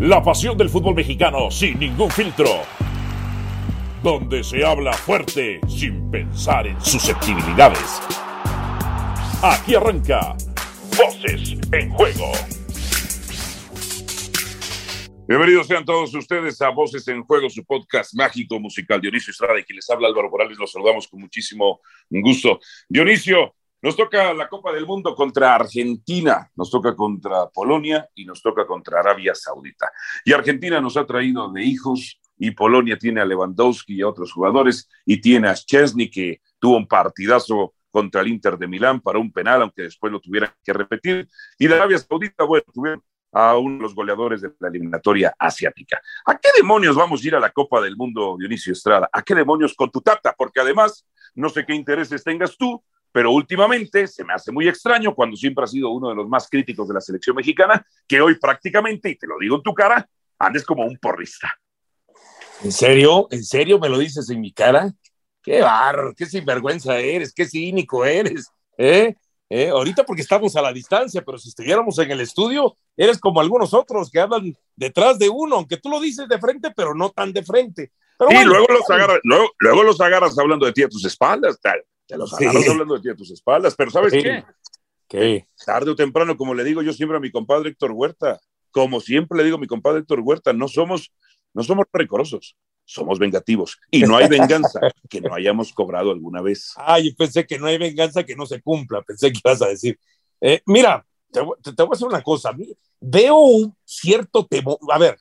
La pasión del fútbol mexicano sin ningún filtro. Donde se habla fuerte sin pensar en susceptibilidades. Aquí arranca Voces en Juego. Bienvenidos sean todos ustedes a Voces en Juego, su podcast mágico musical. Dionisio Estrada y quien les habla Álvaro Morales, los saludamos con muchísimo gusto. Dionisio, nos toca la Copa del Mundo contra Argentina, nos toca contra Polonia y nos toca contra Arabia Saudita. Y Argentina nos ha traído de hijos y Polonia tiene a Lewandowski y a otros jugadores y tiene a Chesney que tuvo un partidazo contra el Inter de Milán para un penal, aunque después lo tuvieran que repetir. Y de Arabia Saudita, bueno, tuvieron a uno de los goleadores de la eliminatoria asiática. ¿A qué demonios vamos a ir a la Copa del Mundo, Dionisio Estrada? ¿A qué demonios con tu tata? Porque además, no sé qué intereses tengas tú, pero últimamente se me hace muy extraño cuando siempre has sido uno de los más críticos de la selección mexicana, que hoy prácticamente, y te lo digo en tu cara, andes como un porrista. ¿En serio? ¿En serio me lo dices en mi cara? Qué barro, qué sinvergüenza eres, qué cínico eres, ¿eh? ¿Eh? Ahorita porque estamos a la distancia, pero si estuviéramos en el estudio, eres como algunos otros que hablan detrás de uno, aunque tú lo dices de frente, pero no tan de frente. Pero y luego, los agarras, luego, luego, los agarras hablando de ti a tus espaldas, tal. Te los agarras hablando de ti a tus espaldas, pero ¿sabes qué? ¿Qué? Tarde o temprano, como le digo yo siempre a mi compadre Héctor Huerta, como siempre le digo a mi compadre Héctor Huerta, no somos, no somos recorosos, somos vengativos. Y no hay venganza que no hayamos cobrado alguna vez. Ah, yo pensé que no hay venganza que no se cumpla, pensé que ibas a decir. Eh, mira, te, te, te, voy a decir una cosa, veo un cierto temor, a ver,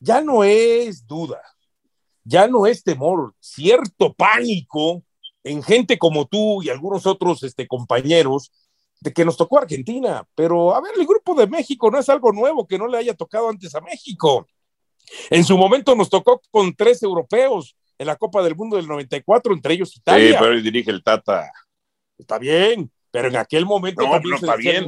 ya no es duda, ya no es temor, cierto pánico en gente como tú y algunos otros este, compañeros de que nos tocó Argentina, pero a ver, el grupo de México no es algo nuevo que no le haya tocado antes a México. En su momento nos tocó con tres europeos en la Copa del Mundo del 94, entre ellos Italia. Sí, pero él dirige el Tata. Está bien, pero en aquel momento no, también no se está decían,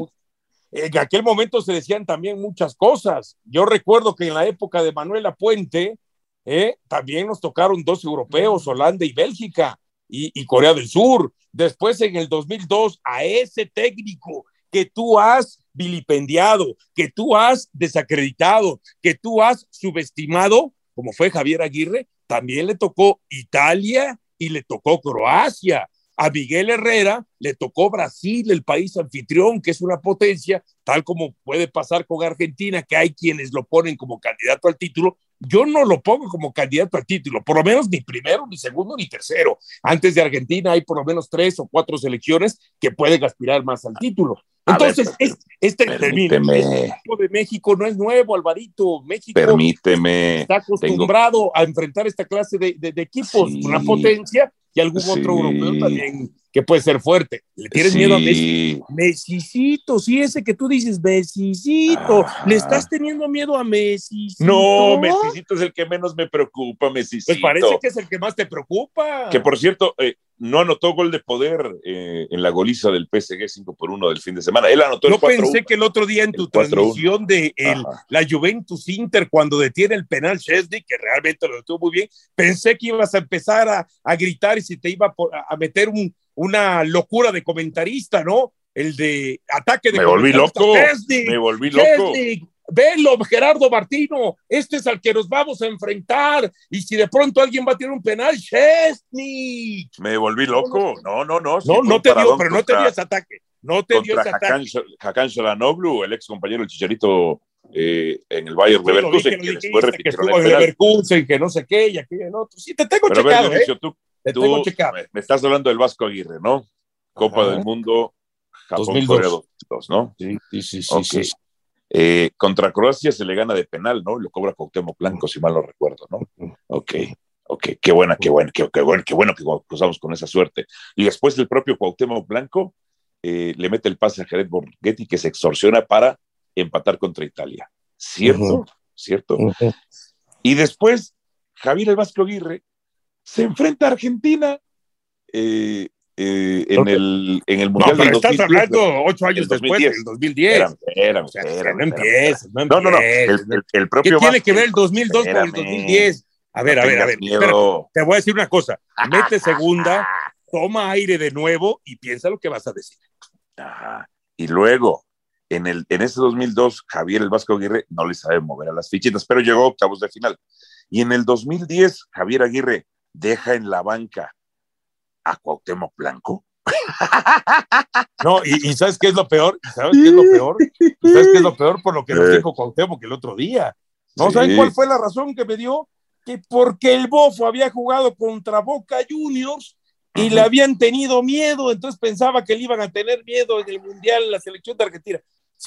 bien. en aquel momento se decían también muchas cosas. Yo recuerdo que en la época de Manuela Puente, eh, también nos tocaron dos europeos, Holanda y Bélgica, y, Corea del Sur. Después, en el 2002, a ese técnico que tú has vilipendiado, que tú has desacreditado, que tú has subestimado, como fue Javier Aguirre, también le tocó Italia y le tocó Croacia. A Miguel Herrera le tocó Brasil, el país anfitrión, que es una potencia, tal como puede pasar con Argentina, que hay quienes lo ponen como candidato al título. Yo no lo pongo como candidato al título, por lo menos ni primero, ni segundo, ni tercero. Antes de Argentina hay por lo menos tres o cuatro selecciones que pueden aspirar más al título. Entonces, ver, es, este permíteme. el de México no es nuevo, Alvarito. México permíteme. está acostumbrado tengo... a enfrentar esta clase de, de, de equipos, sí. una potencia y algún sí. otro europeo también que puede ser fuerte. ¿Le tienes sí. miedo a Messi? Messicito, sí, ese que tú dices, Messicito. Ah. ¿Le estás teniendo miedo a Messi? No, Messicito es el que menos me preocupa, Messicito. Pues parece que es el que más te preocupa. Que por cierto, eh, no anotó gol de poder eh, en la goliza del PSG 5 por 1 del fin de semana. Él anotó Yo el 4 pensé que el otro día en tu transmisión de el, la Juventus Inter, cuando detiene el penal Chesney, que realmente lo detuvo muy bien, pensé que ibas a empezar a, a gritar y si te iba a, a meter un, una locura de comentarista, ¿no? El de ataque de Me volví loco. Chesney, me volví loco. Chesney, Velo, Gerardo Martino, este es al que nos vamos a enfrentar. Y si de pronto alguien va a tirar un penal, Chesney. Me volví loco. No, no, no. No, no te dio, pero no te dio ese ataque. No te dio ese Hakan, ataque. Hakan Shalanoglu, el ex compañero del Chicharito eh, en el Bayern lo Leverkusen, que que repitieron estuvo el en penal. Leverkusen, que no sé qué, y aquello, no. Sí, te tengo Pero a ver, checado, ¿eh? Tú, Te tú tengo checado. me, me estás hablando del Vasco Aguirre, ¿no? Copa Ajá. del Mundo, Japón, 2002. Corea 2002, ¿no? Sí, sí, sí, sí, sí. Eh, contra Croacia se le gana de penal, ¿no? Lo cobra Cuauhtémoc Blanco, si mal no recuerdo, ¿no? Ok, ok, qué buena, qué bueno, qué, qué bueno, qué bueno que cruzamos con esa suerte. Y después el propio Cuauhtémoc Blanco eh, le mete el pase a Jared Borghetti que se extorsiona para empatar contra Italia. ¿Cierto? ¿Cierto? Y después Javier El Vasco Aguirre se enfrenta a Argentina eh, eh, en, el, en el No, Mundial pero del estás 2010. hablando ocho años El después, 2010. del 2010. Espérame, espérame, O sea, espérame, no espérame. empieces, no No, no, no. El, empieces. el- el ¿Qué propio tiene que ver el Vázquez, 2002 con el espérame. 2010? A ver, No a ver, a ver. Te voy a decir una cosa. Mete segunda, toma aire de nuevo y piensa lo que vas a decir. Ajá. Y luego, en, el, en ese 2002, Javier el Vasco Aguirre no le sabe mover a las fichitas, pero llegó a octavos de final. Y en el 2010, Javier Aguirre deja en la banca a Cuauhtémoc Blanco. No, y, ¿sabes qué es lo peor? ¿Sabes qué es lo peor? ¿Sabes qué es lo peor por lo que nos dijo Cuauhtémoc el otro día? ¿No saben cuál fue la razón que me dio? Que porque el Bofo había jugado contra Boca Juniors y le habían tenido miedo, entonces pensaba que le iban a tener miedo en el Mundial en la selección de Argentina.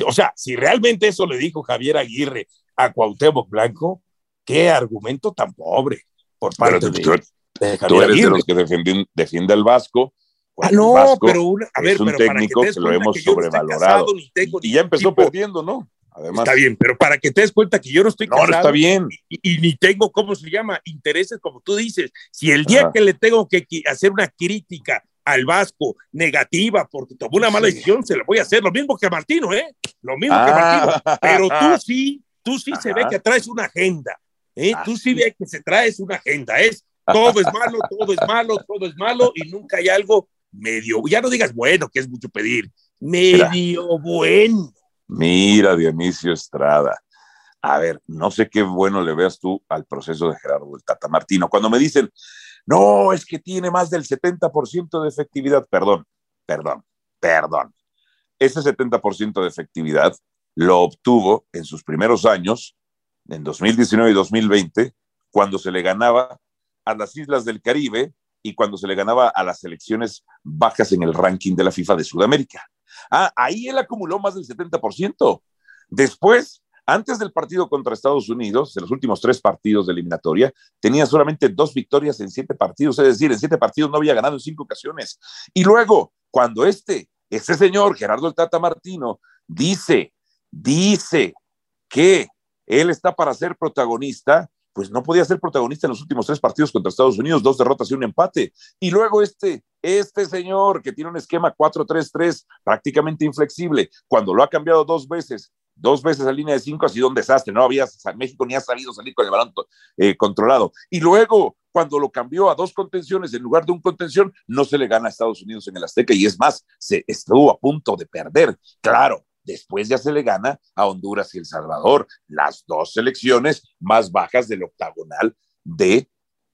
O sea, si realmente eso le dijo Javier Aguirre a Cuauhtémoc Blanco, qué argumento tan pobre por parte de, tú, de, Javier tú eres de los que defiende, defiende al Vasco. Ah, no, pero una, a ver, es un pero técnico que, que lo hemos sobrevalorado. No casado, y ya empezó tipo, perdiendo, ¿no? Además, está bien, pero para que te des cuenta que yo no estoy casado. No, está bien. Y, y, ni tengo, ¿cómo se llama? Intereses, como tú dices. Si el día Ajá. que le tengo que hacer una crítica al Vasco negativa porque tomó una mala sí. decisión, se la voy a hacer. Lo mismo que a Martino, ¿eh? Lo mismo ah. que a Martino. Pero tú sí, tú sí Ajá. se ve que traes una agenda. ¿Eh? Ah. Tú sí ves que se traes una agenda. Es todo es malo, todo es malo, todo es malo y nunca hay algo medio. Ya no digas bueno, que es mucho pedir. Medio Mira. bueno. Mira, Dionisio Estrada. A ver, no sé qué bueno le veas tú al proceso de Gerardo del Tata Martino. Cuando me dicen, no, es que tiene más del 70% de efectividad, perdón, perdón, perdón. Ese 70% de efectividad lo obtuvo en sus primeros años, en 2019 y 2020, cuando se le ganaba a las islas del Caribe y cuando se le ganaba a las selecciones bajas en el ranking de la FIFA de Sudamérica. Ah, ahí él acumuló más del 70%. Después, antes del partido contra Estados Unidos, de los últimos tres partidos de eliminatoria, tenía solamente dos victorias en siete partidos, es decir, en siete partidos no había ganado en cinco ocasiones. Y luego, cuando este, este señor, Gerardo el Tata Martino, dice, dice que él está para ser protagonista, pues no podía ser protagonista en los últimos tres partidos contra Estados Unidos, dos derrotas y un empate. Y luego este, este señor que tiene un esquema 4-3-3 prácticamente inflexible, cuando lo ha cambiado dos veces, dos veces a línea de cinco ha sido un desastre, no había, México ni ha sabido salir con el balón eh, controlado. Y luego, cuando lo cambió a dos contenciones en lugar de un contención, no se le gana a Estados Unidos en el Azteca y es más, se estuvo a punto de perder. Claro, Después ya se le gana a Honduras y El Salvador, las dos selecciones más bajas del octagonal de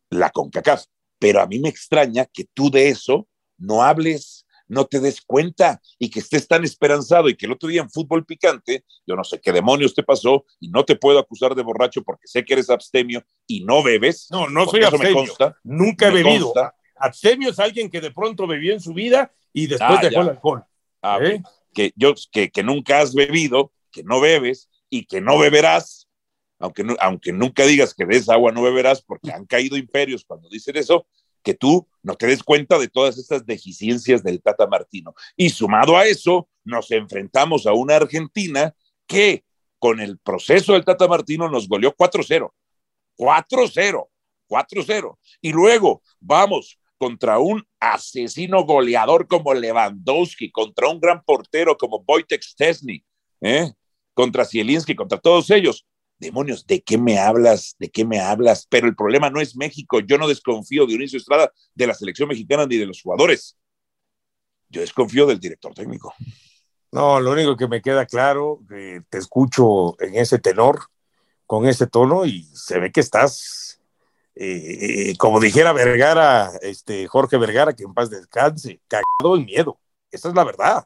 la CONCACAF. Pero a mí me extraña que tú de eso no hables, no te des cuenta y que estés tan esperanzado y que el otro día en fútbol picante, yo no sé qué demonios te pasó y no te puedo acusar de borracho porque sé que eres abstemio y no bebes. No, no soy abstemio. Consta, Nunca he bebido. Consta. Abstemio es alguien que de pronto bebió en su vida y después ah, dejó ya. el alcohol. Ah, ¿Eh? Que, yo, que, que nunca has bebido, que no bebes y que no beberás, aunque, aunque nunca digas que de esa agua no beberás, porque han caído imperios cuando dicen eso, que tú no te des cuenta de todas estas deficiencias del Tata Martino. Y sumado a eso, nos enfrentamos a una Argentina que con el proceso del Tata Martino nos goleó 4-0. 4-0. 4-0. Y luego vamos contra un asesino goleador como Lewandowski, contra un gran portero como Wojtek Stesny, ¿eh? contra Zielinski, contra todos ellos. Demonios, ¿de qué me hablas? ¿De qué me hablas? Pero el problema no es México. Yo no desconfío de Dionisio Estrada, de la selección mexicana ni de los jugadores. Yo desconfío del director técnico. No, lo único que me queda claro, que te escucho en ese tenor, con ese tono, y se ve que estás eh, como dijera Vergara, este, Jorge Vergara, que en paz descanse, cagado en miedo. Esa es la verdad.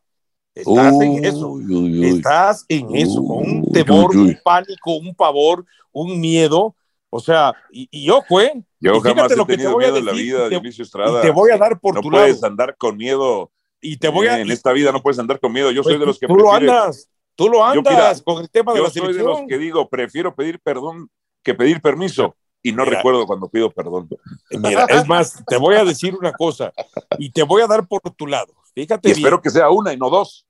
Estás uy, en eso. Uy, uy, Estás en eso, con un temor, un pánico, un pavor, un miedo. O sea, y, y ojo, ¿eh? Yo y jamás he tenido miedo en la vida, Dionisio Estrada. Te voy a dar por no tu puedes lado. andar con miedo. Y te voy a. En esta vida no puedes andar con miedo. Yo pues soy de los que tú prefiere, lo andas. Tú lo andas yo, mira, con el tema de yo la soy selección. de los que digo, prefiero pedir perdón que pedir permiso y no Mira. recuerdo cuando pido perdón. Mira, es más, te voy a decir una cosa y te voy a dar por tu lado. Fíjate Y bien. espero que sea una y no dos.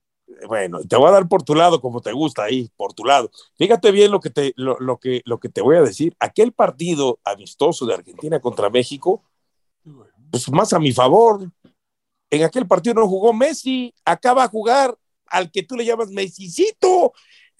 Bueno, te voy a dar por tu lado como te gusta ahí, por tu lado. Fíjate bien lo que te, lo, lo que, lo que te voy a decir. Aquel partido amistoso de Argentina contra México, pues más a mi favor. En aquel partido no jugó Messi, acaba a jugar al que tú le llamas Messicito.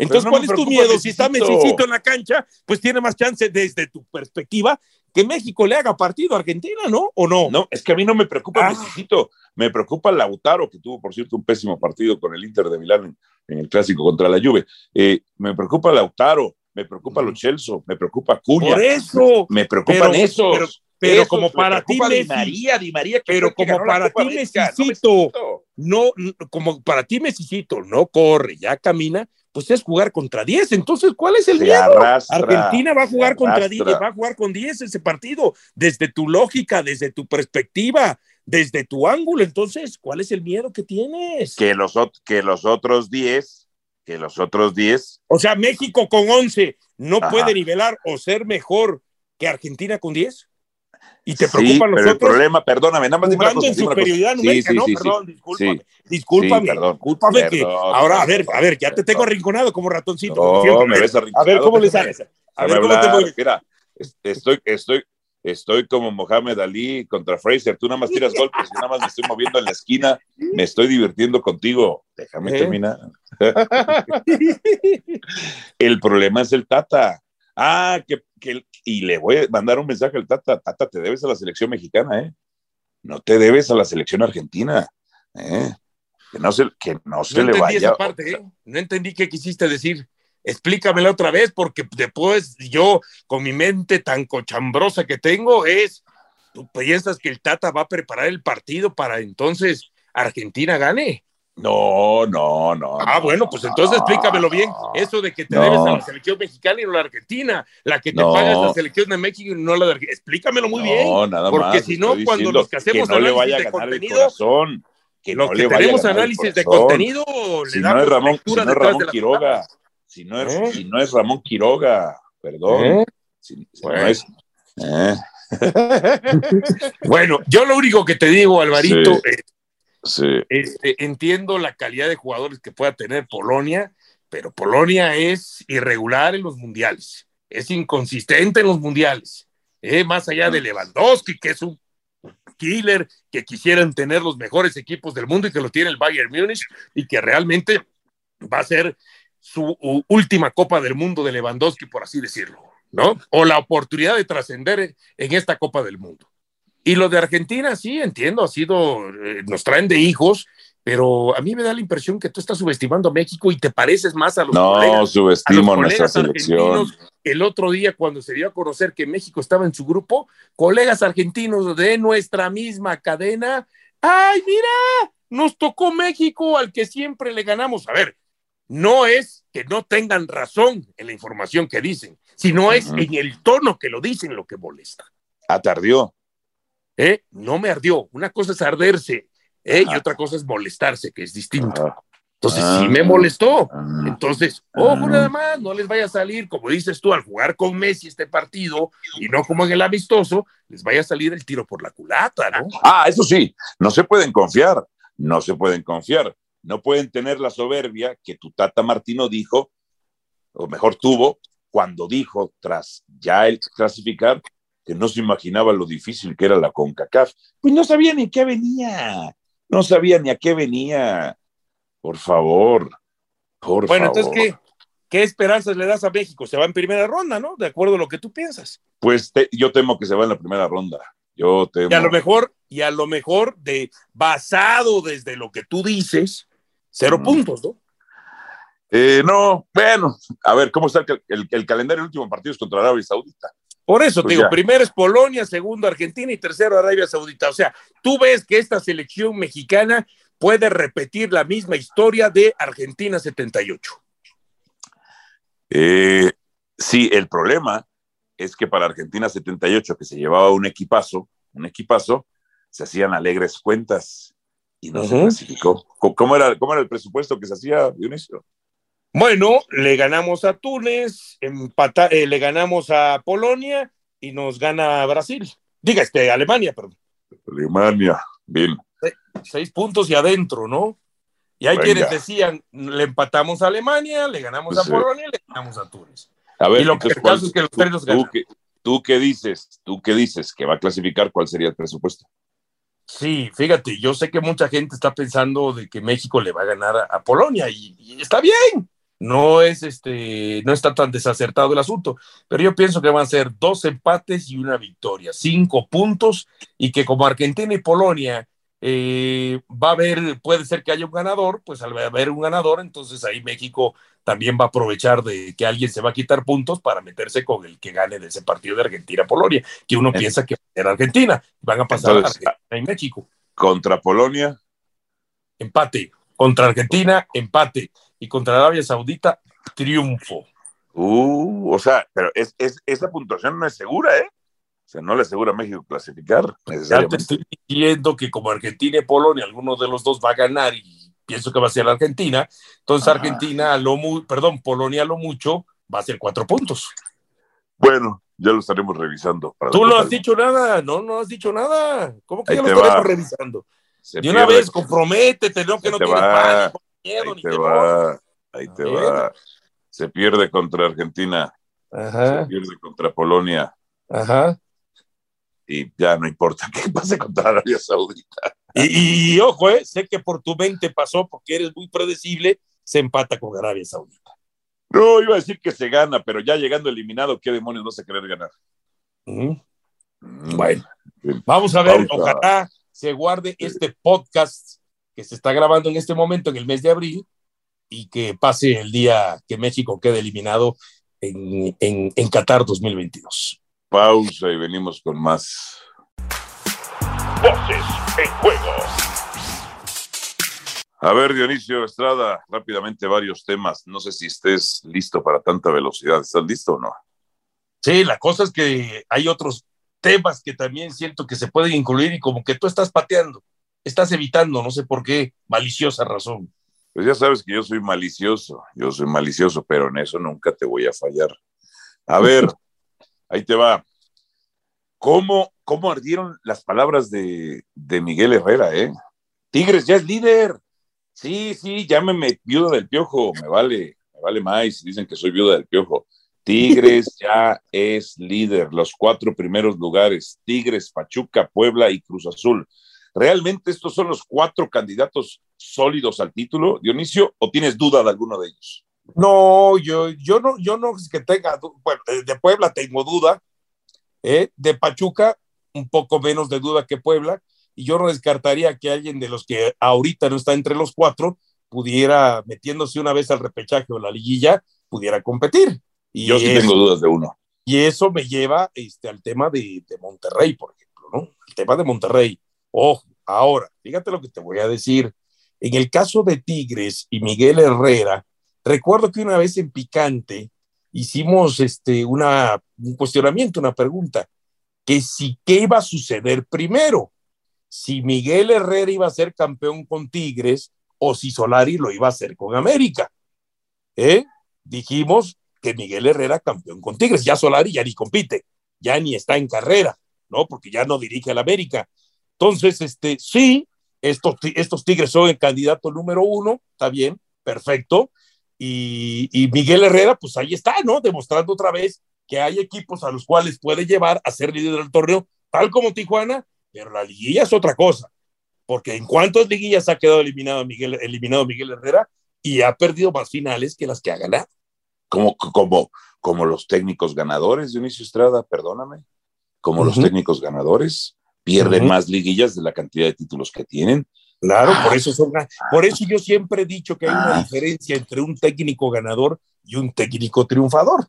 Entonces, no ¿cuál me es tu miedo? Si está. Messicito en la cancha, pues tiene más chance desde tu perspectiva que México le haga partido a Argentina, ¿no? ¿O no? No, es que a mí no me preocupa Ah. Necesito, me preocupa Lautaro, que tuvo, por cierto, un pésimo partido con el Inter de Milán en, en el clásico contra la Juve. Eh, me preocupa Lautaro, me preocupa Lo Celso, me preocupa Cuña. Por eso. Me preocupan Pero- esos. pero- pero Esos, como me para ti, Di Messi. María, Di María, que Pero que como para ti, América, no no, como para ti Messicito no corre, ya camina, pues es jugar contra 10. Entonces, ¿cuál es el Se miedo? arrastra, Argentina va a jugar contra 10, arrastra. va a jugar con 10 ese partido, desde tu lógica, desde tu perspectiva, desde tu ángulo. Entonces, ¿cuál es el miedo que tienes? Que los, que los otros 10, que los otros 10, O sea, México con 11 no Ajá. puede nivelar o ser mejor que Argentina con 10. ¿Y te sí, preocupan los pero el otros? problema, perdóname, nada más dime una cosa, en cosa. superioridad Sí, sí, no, sí, sí. perdón, discúlpame, Sí. discúlpame, Sí, perdón, discúlpame que perdón, ahora, a ver, a ver, ya te tengo arrinconado como ratoncito. No, como me ves A ver, arrinconado, ¿cómo le sales? A ver, ¿cómo te? Mira, es- estoy, estoy, estoy como Mohamed Ali contra Fraser. Tú nada más tiras golpes y nada más me estoy moviendo en la esquina. Me estoy divirtiendo contigo. Déjame ¿Eh? terminar. el problema es el Tata. Ah, que, que- y le voy a mandar un mensaje al Tata. Tata, te debes a la selección mexicana, ¿eh? No te debes a la selección argentina, ¿eh? Que no se, que no se No le entendí vaya. esa parte, ¿eh? No entendí qué quisiste decir. Explícamela otra vez, porque después yo, con mi mente tan cochambrosa que tengo, es, ¿tú piensas que el Tata va a preparar el partido para entonces Argentina gane? No, no, no. Ah, no, bueno, pues entonces no, explícamelo bien. Eso de que te No. debes a la selección mexicana y no la argentina. La que te paga es la selección de México y no la de Argentina. Explícamelo muy bien. No, nada porque más. si no, cuando los que hacemos no le análisis vaya a de ganar el contenido, corazón. Que Los no que le vaya a tenemos análisis de contenido, Si le no es Ramón, si no es Ramón Quiroga, si no es, ¿Eh? si no es Ramón Quiroga, perdón. ¿Eh? Si, si Bueno. no es. ¿eh? Bueno, yo lo único que te digo, Alvarito, Sí. es, Sí. este, entiendo la calidad de jugadores que pueda tener Polonia, pero Polonia es irregular en los mundiales, es inconsistente en los mundiales, ¿eh? más allá de Lewandowski, que es un killer, que quisieran tener los mejores equipos del mundo y que lo tiene el Bayern Múnich y que realmente va a ser su última Copa del Mundo de Lewandowski, por así decirlo, ¿no? O la oportunidad de trascender en esta Copa del Mundo. Y lo de Argentina, sí, entiendo, ha sido, eh, nos traen de hijos, pero a mí me da la impresión que tú estás subestimando a México y te pareces más a los No colegas, a los subestimo nuestra colegas selección. argentinos. El otro día, cuando se dio a conocer que México estaba en su grupo, colegas argentinos de nuestra misma cadena, ¡ay, mira! Nos tocó México al que siempre le ganamos. A ver, no es que no tengan razón en la información que dicen, sino es en el tono que lo dicen lo que molesta. Atardió. ¿Eh? No me ardió. Una cosa es arderse ¿eh? y otra cosa es molestarse, que es distinto. Ajá. Entonces, Ah. sí me molestó. Ah. Entonces, ojo Ah. nada más, no les vaya a salir, como dices tú, al jugar con Messi este partido y no como en el amistoso, les vaya a salir el tiro por la culata, ¿no? Ah, eso sí, no se pueden confiar, no se pueden confiar, no pueden tener la soberbia que tu tata Martino dijo, o mejor tuvo, cuando dijo, tras ya el clasificar, que no se imaginaba lo difícil que era la CONCACAF. Pues no sabía ni a qué venía, no sabía ni a qué venía. Por favor, por Bueno, favor. entonces, ¿qué, ¿qué esperanzas le das a México? Se va en primera ronda, ¿no? De acuerdo a lo que tú piensas. Pues te- yo temo que se va en la primera ronda. Yo temo. Y a lo mejor, y a lo mejor, de basado desde lo que tú dices, cero Mm. puntos, ¿no? Eh, no, bueno, a ver, ¿cómo está el, el- el calendario? El último partido es contra Arabia Saudita. Por eso, Pues te digo, ya. primero es Polonia, segundo Argentina y tercero Arabia Saudita. O sea, tú ves que esta selección mexicana puede repetir la misma historia de Argentina 78. Eh, sí, el problema es que para Argentina 78, que se llevaba un equipazo, un equipazo, se hacían alegres cuentas y no se clasificó. ¿Cómo- ¿Cómo era, ¿Cómo era el presupuesto que se hacía, Dionisio? Bueno, le ganamos a Túnez, empata- eh, le ganamos a Polonia y nos gana Brasil. Diga, este, Alemania, perdón. Alemania, bien. Seis puntos y adentro, ¿no? Y hay Venga. quienes decían, le empatamos a Alemania, le ganamos a. Polonia y le ganamos a Túnez. A ver, Y lo que entonces, el ¿cuál- caso es que los tú- tres qué, ¿Tú qué dices? ¿Tú qué dices? ¿Que va a clasificar? ¿Cuál sería el presupuesto? Sí, fíjate, yo sé que mucha gente está pensando de que México le va a ganar a, a Polonia y, y está bien. No es este, no está tan desacertado el asunto, pero yo pienso que van a ser dos empates y una victoria, cinco puntos y que como Argentina y Polonia eh, va a haber, puede ser que haya un ganador, pues al haber un ganador, entonces ahí México también va a aprovechar de que alguien se va a quitar puntos para meterse con el que gane de ese partido de Argentina-Polonia, que uno piensa que era Argentina, van a pasar a Argentina y México. Contra Polonia. Empate. Contra Argentina, empate. Y contra Arabia Saudita, triunfo. Uh, o sea, pero es, esa puntuación no es segura, ¿eh? O sea, no le asegura a México clasificar. Ya te estoy diciendo que como Argentina y Polonia, alguno de los dos va a ganar y pienso que va a ser Argentina, entonces Argentina, lo perdón, Polonia lo mucho va a ser cuatro puntos. Bueno, ya lo estaremos revisando. Tú no has dicho nada, no, no has dicho nada. ¿Cómo que ya lo estaremos revisando? de una vez, comprométete, no que no tienes pánico, miedo, ahí te va, ahí te va se pierde contra Argentina, se pierde contra Polonia. Ajá. Y ya no importa qué pase contra Arabia Saudita. Y, ojo, eh, sé que por tu mente pasó porque eres muy predecible, se empata con Arabia Saudita. No, iba a decir que se gana, pero ya llegando eliminado, ¿qué demonios no se querer ganar? Mm. Bueno, vamos a ver, ojalá se guarde este podcast que se está grabando en este momento, en el mes de abril, y que pase el día que México quede eliminado en, en, en Qatar 2022. Pausa y venimos con más. Voces en juego. A ver, Dionisio Estrada, rápidamente varios temas. No sé si estés listo para tanta velocidad. ¿Estás listo o no? Sí, la cosa es que hay otros temas que también siento que se pueden incluir y como que tú estás pateando, estás evitando, no sé por qué, maliciosa razón. Pues ya sabes que yo soy malicioso, yo soy malicioso, pero en eso nunca te voy a fallar. A ver, ahí te va. ¿Cómo, cómo ardieron las palabras de, de Miguel Herrera, eh? Tigres ya es líder. Sí, sí, llámeme viuda del piojo, me vale, me vale más dicen que soy viuda del piojo. Tigres ya es líder, los cuatro primeros lugares, Tigres, Pachuca, Puebla y Cruz Azul. ¿Realmente estos son los cuatro candidatos sólidos al título, Dionisio, o tienes duda de alguno de ellos? No, yo, yo no, yo no es que tenga, bueno, de Puebla tengo duda, ¿eh? de Pachuca un poco menos de duda que Puebla, y yo no descartaría que alguien de los que ahorita no está entre los cuatro pudiera, metiéndose una vez al repechaje o la liguilla, pudiera competir. Y yo sí tengo dudas de uno. Y eso me lleva este, al tema de, de Monterrey, por ejemplo, ¿no? El tema de Monterrey. Ojo, ahora, fíjate lo que te voy a decir. En el caso de Tigres y Miguel Herrera, recuerdo que una vez en Picante hicimos este, un cuestionamiento, una pregunta, que si qué iba a suceder primero, si Miguel Herrera iba a ser campeón con Tigres o si Solari lo iba a hacer con América. ¿Eh? Dijimos que Miguel Herrera campeón con Tigres, ya Solari ya ni compite, ya ni está en carrera, ¿no? Porque ya no dirige al América. Entonces, este, sí, estos, estos Tigres son el candidato número uno, está bien, perfecto. Y, Miguel Herrera, pues ahí está, ¿no? Demostrando otra vez que hay equipos a los cuales puede llevar a ser líder del torneo, tal como Tijuana, pero la liguilla es otra cosa. Porque en cuántas liguillas ha quedado eliminado Miguel, eliminado Miguel Herrera y ha perdido más finales que las que ha ganado. Como, como, como los técnicos ganadores, Dionisio Estrada, perdóname, como los técnicos ganadores pierden más liguillas de la cantidad de títulos que tienen. Claro, por eso son, por eso yo siempre he dicho que hay una ah. diferencia entre un técnico ganador y un técnico triunfador.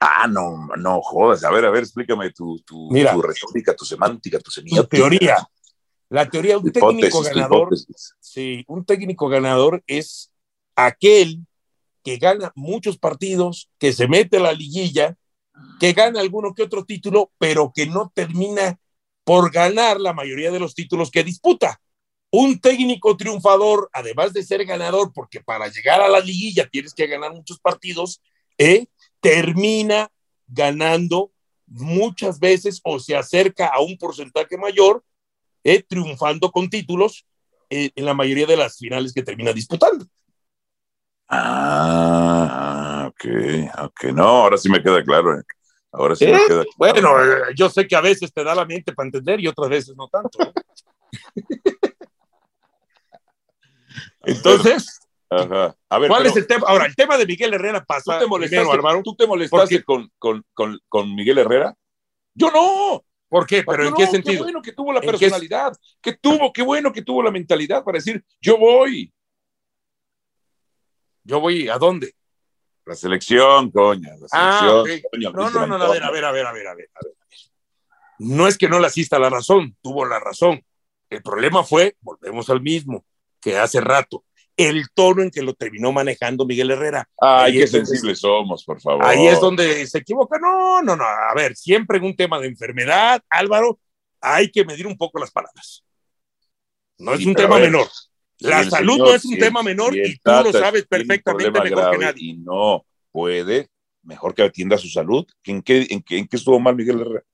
Ah, no, no jodas. A ver, a ver, explícame tu, tu, tu retórica, tu semántica, tu semiótica. Tu teoría. La teoría de un técnico ganador. Sí, un técnico ganador es aquel que gana muchos partidos, que se mete a la liguilla, que gana alguno que otro título, pero que no termina por ganar la mayoría de los títulos que disputa. Un técnico triunfador, además de ser ganador, porque para llegar a la liguilla tienes que ganar muchos partidos, ¿eh? termina ganando muchas veces o se acerca a un porcentaje mayor, ¿eh? triunfando con títulos eh, en la mayoría de las finales que termina disputando. Ah, ok, ok. No, ahora sí me queda claro. Ahora sí me ¿Eh? queda Bueno, eh, yo sé que a veces te da la mente para entender y otras veces no tanto. Entonces, Ajá. A ver, ¿cuál es el tema? Ahora, el tema de Miguel Herrera pasa. ¿Tú te molestaste, ¿tú te molestaste con, con, con, con, Miguel Herrera? Yo no. ¿Por qué? ¿Pero en qué sentido? Qué bueno que tuvo la personalidad, que tuvo, qué bueno que tuvo la mentalidad para decir, yo voy. ¿Yo voy a dónde? La selección, coña. La ah, selección, no, no, no, a ver, a ver, a ver, a ver, a ver, a ver. No es que no le asista la razón, tuvo la razón. El problema fue, volvemos al mismo, que hace rato, el tono en que lo terminó manejando Miguel Herrera. Ay, qué sensibles somos, por favor. Ahí es donde se equivoca. No, no, no. A ver, siempre en un tema de enfermedad, Álvaro, hay que medir un poco las palabras. No es un tema menor. La salud no es un tema menor y tú lo sabes perfectamente mejor que nadie. Y no puede, mejor que atienda su salud. ¿En qué, en qué, en qué estuvo mal Miguel Herrera?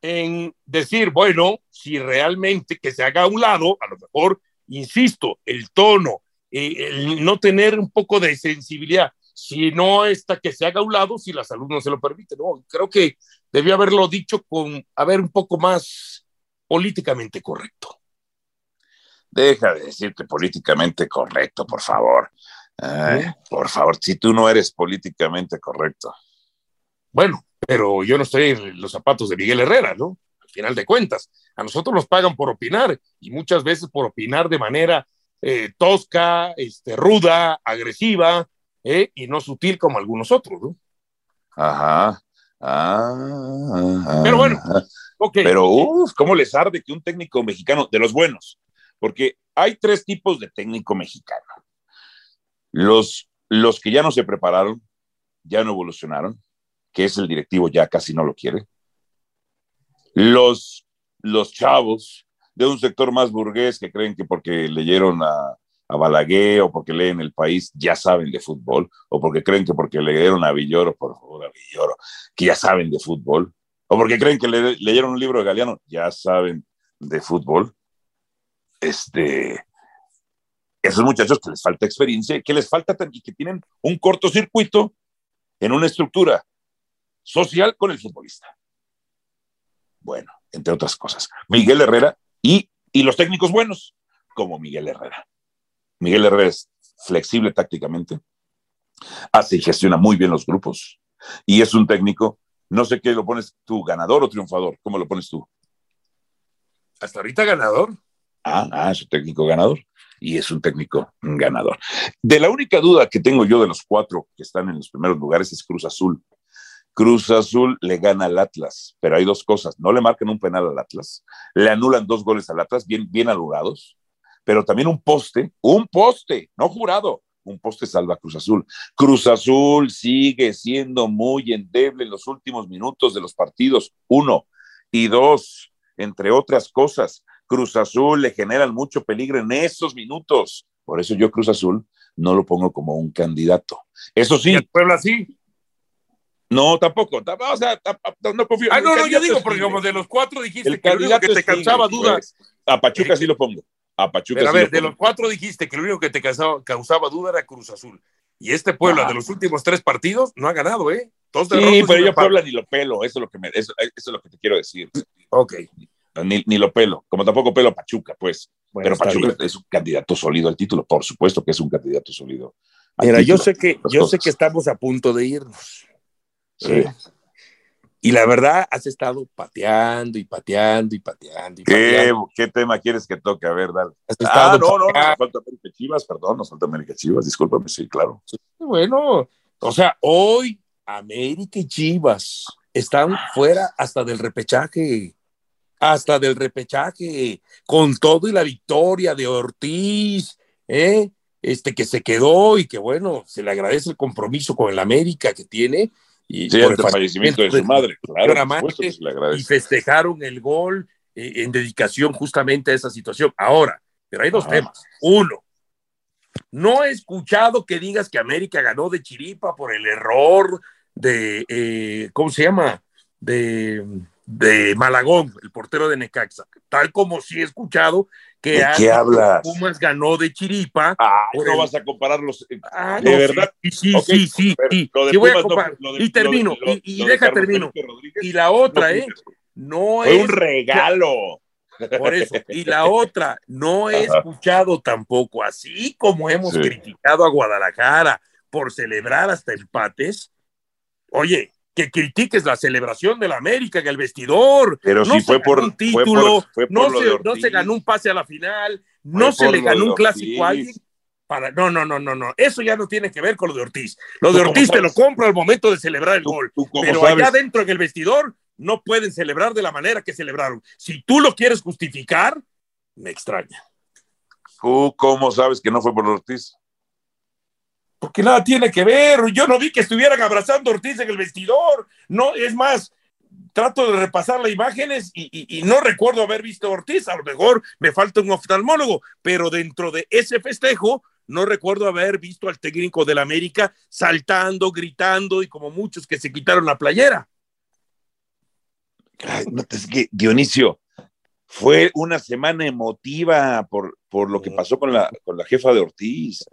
En decir, bueno, si realmente que se haga a un lado, a lo mejor, insisto, el tono, eh, el no tener un poco de sensibilidad, si no está que se haga a un lado, si la salud no se lo permite. No, creo que debió haberlo dicho con, a ver, un poco más políticamente correcto. Deja de decirte políticamente correcto, por favor. Por favor, si tú no eres políticamente correcto. Bueno, pero yo no estoy en los zapatos de Miguel Herrera, ¿no? Al final de cuentas, a nosotros nos pagan por opinar y muchas veces por opinar de manera eh, tosca, este, ruda, agresiva eh, y no sutil como algunos otros, ¿no? Ajá. Ah, Pero bueno, okay. Pero, uff, ¿cómo les arde que un técnico mexicano, de los buenos, porque hay tres tipos de técnico mexicano. Los, los que ya no se prepararon, ya no evolucionaron, que es el directivo ya casi no lo quiere. Los, los chavos de un sector más burgués que creen que porque leyeron a, a Balaguer o porque leen El País ya saben de fútbol, o porque creen que porque leyeron a Villoro, por favor, a Villoro, que ya saben de fútbol, o porque creen que leyeron un libro de Galeano, ya saben de fútbol este, esos muchachos que les falta experiencia, que les falta y que tienen un cortocircuito en una estructura social con el futbolista. Bueno, entre otras cosas. Miguel Herrera y, y los técnicos buenos, como Miguel Herrera. Miguel Herrera es flexible tácticamente, hace y gestiona muy bien los grupos y es un técnico, no sé qué lo pones tú, ganador o triunfador, ¿cómo lo pones tú? Hasta ahorita ganador. Ah, ah, es un técnico ganador y es un técnico ganador. De la única duda que tengo yo de los cuatro que están en los primeros lugares es Cruz Azul. Cruz Azul le gana al Atlas, pero hay dos cosas. No le marcan un penal al Atlas, le anulan dos goles al Atlas, bien, bien anulados, pero también un poste, un poste, no jurado, un poste salva a Cruz Azul. Cruz Azul sigue siendo muy endeble en los últimos minutos de los partidos, uno. Y dos, entre otras cosas, Cruz Azul le generan mucho peligro en esos minutos. Por eso yo Cruz Azul no lo pongo como un candidato. Eso sí. ¿Y el Puebla sí? No, tampoco. O sea, no confío. Ah, no, no, yo digo, porque como de los cuatro dijiste el que único que te causaba dudas. A Pachuca sí lo pongo. A Pachuca Pero a ver, de los cuatro dijiste que lo único que te causaba, causaba duda era Cruz Azul. Y este Puebla, de los últimos tres partidos, no ha ganado, ¿eh? Todos sí, pero yo Puebla ni lo pelo, eso es lo que me, eso, eso es lo que te quiero decir. Ok. Ni, ni, lo pelo, como tampoco pelo Pachuca, pues. Pero Pachuca es un candidato sólido al título, por supuesto que es un candidato sólido. Mira, yo sé que, yo sé que estamos a punto de irnos. Sí. Y la verdad, has estado pateando y pateando y pateando. Y ¿Qué, ¿Qué, tema quieres que toque? A ver, dale. Ah, no, no, nos falta América Chivas, perdón, nos falta América Chivas, discúlpame, sí, claro. bueno, o sea, hoy América y Chivas están fuera hasta del repechaje hasta del repechaje, con todo y la victoria de Ortiz, ¿eh? este que se quedó y que bueno, se le agradece el compromiso con el América que tiene. Y por el fallecimiento de, su madre, claro, y festejaron el gol eh, en dedicación justamente a esa situación. Ahora, pero hay dos temas. Uno, no he escuchado que digas que América ganó de chiripa por el error de, eh, ¿cómo se llama? De de Malagón, el portero de Necaxa, tal como sí he escuchado que. Pumas ganó de Chiripa. Ah, no vas a compararlos. Eh, ah, de verdad. Sí, sí, sí, sí, voy a comparar. y termino, y, deja termino. Y la otra, ¿eh? No Fue un regalo. Por eso. Y la otra, no he escuchado tampoco, así como hemos criticado a Guadalajara por celebrar hasta empates. Oye, que critiques la celebración de la América en el vestidor. Pero no si fue por un título, fue por, no, se, no ganó un pase a la final, no se le ganó un clásico a alguien. Para, no, no, no, no, no. Eso ya no tiene que ver con lo de Ortiz. Lo de ¿Tú cómo Ortiz te lo compra al momento de celebrar el ¿Tú- gol. tú Pero sabes? allá dentro en el vestidor no pueden celebrar de la manera que celebraron. Si tú lo quieres justificar, me extraña. ¿Tú cómo sabes que no fue por Ortiz? Porque nada tiene que ver. Yo no vi que estuvieran abrazando a Ortiz en el vestidor. No, es más, trato de repasar las imágenes y, no recuerdo haber visto a Ortiz. A lo mejor me falta un oftalmólogo, pero dentro de ese festejo no recuerdo haber visto al técnico del América saltando, gritando y como muchos que se quitaron la playera. Ay, Dionisio, fue una semana emotiva por, por lo que pasó con la, con la jefa de Ortiz.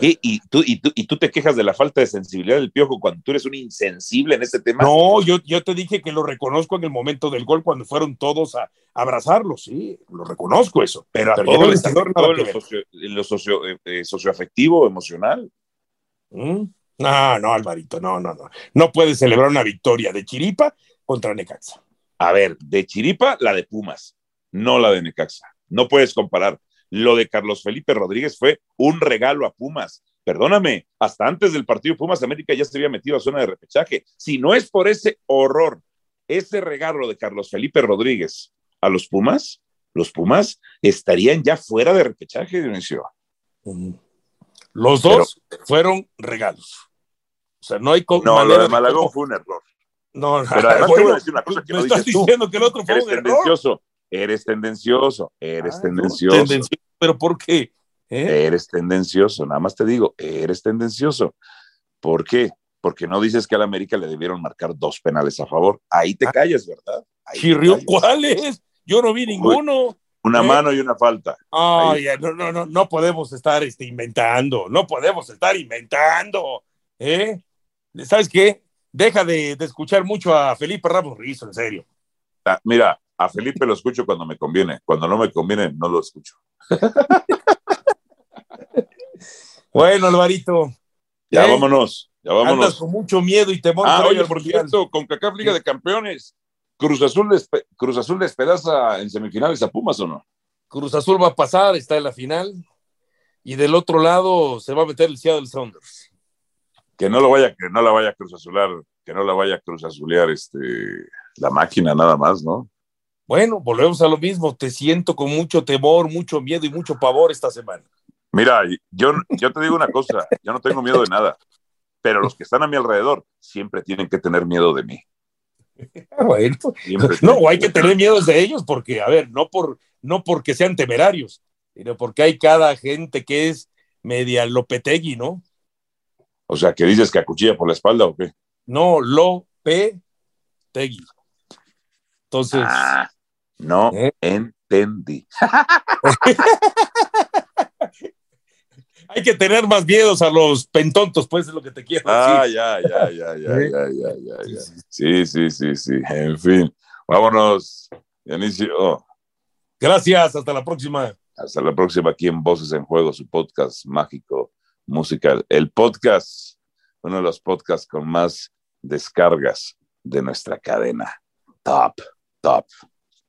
¿Qué? ¿Y, tú, y, tú, y tú te quejas de la falta de sensibilidad del piojo cuando tú eres un insensible en este tema. No, yo, yo te dije que lo reconozco en el momento del gol cuando fueron todos a, a abrazarlo, sí, lo reconozco eso. pero a pero todo el todo lo, socio, lo socio- eh, eh, socioafectivo, emocional. ¿Mm? No, no, Alvarito, no, no, no. No puedes celebrar una victoria de Chiripa contra Necaxa. A ver, de Chiripa, la de Pumas, no la de Necaxa. No puedes comparar. Lo de Carlos Felipe Rodríguez fue un regalo a Pumas. Perdóname, hasta antes del partido Pumas América ya se había metido a zona de repechaje. Si no es por ese horror, ese regalo de Carlos Felipe Rodríguez a los Pumas, los Pumas estarían ya fuera de repechaje, Dionisio. Mm. Los dos fueron regalos. O sea, no hay No, lo de Malagón fue un error. No, Pero además te bueno, voy a decir una cosa que me no estás dices tú. diciendo que el otro fue un error. Eres tendencioso, eres Ah, no, tendencioso. tendencioso, Pero ¿por qué? ¿Eh? Eres tendencioso, nada más te digo, eres tendencioso. ¿Por qué? Porque no dices que al América le debieron marcar dos penales a favor. Ahí te Ah. callas, ¿verdad? Chirrió. ¿cuáles? Yo no vi ninguno. Una ¿Eh? mano y una falta. Ay, no, no, no, no podemos estar este, inventando, no podemos estar inventando. ¿eh? ¿Sabes qué? Deja de, de escuchar mucho a Felipe Ramos Rizo, en serio. Ah, mira, a Felipe lo escucho cuando me conviene. Cuando no me conviene, no lo escucho. Bueno, Alvarito, Ya ¿Eh? vámonos, ya andas vámonos. con mucho miedo y temor. Ah, oye, por cierto, con CACAF Liga de Campeones, Cruz Azul, Cruz Azul les pedaza en semifinales a Pumas o no? Cruz Azul va a pasar, está en la final. Y del otro lado se va a meter el Seattle Sounders. Que no lo vaya, que no la vaya a Cruz Azular, que no la vaya a Cruz Azulear este, la máquina nada más, ¿no? Bueno, volvemos a lo mismo. Te siento con mucho temor, mucho miedo y mucho pavor esta semana. Mira, yo, yo te digo una cosa, yo no tengo miedo de nada, pero los que están a mi alrededor siempre tienen que tener miedo de mí. Ah, Bueno, no, hay que tener miedo de ellos porque, a ver, no, por, no porque sean temerarios, sino porque hay cada gente que es media lopetegui, ¿no? O sea, que dices que acuchilla por la espalda o qué. No, lopetegui. Entonces, Ah, no ¿Eh? entendí. hay que tener más miedos a los pentontos, pues es lo que te quiero Ah, decir. ya, ya, ya, ya, ya, ya, ya, ya. Sí, sí, sí, sí. En fin, vámonos, Dionisio. Gracias, hasta la próxima. hasta la próxima aquí en Voces en Juego, su podcast mágico musical. El podcast, uno de los podcasts con más descargas de nuestra cadena. Top, top.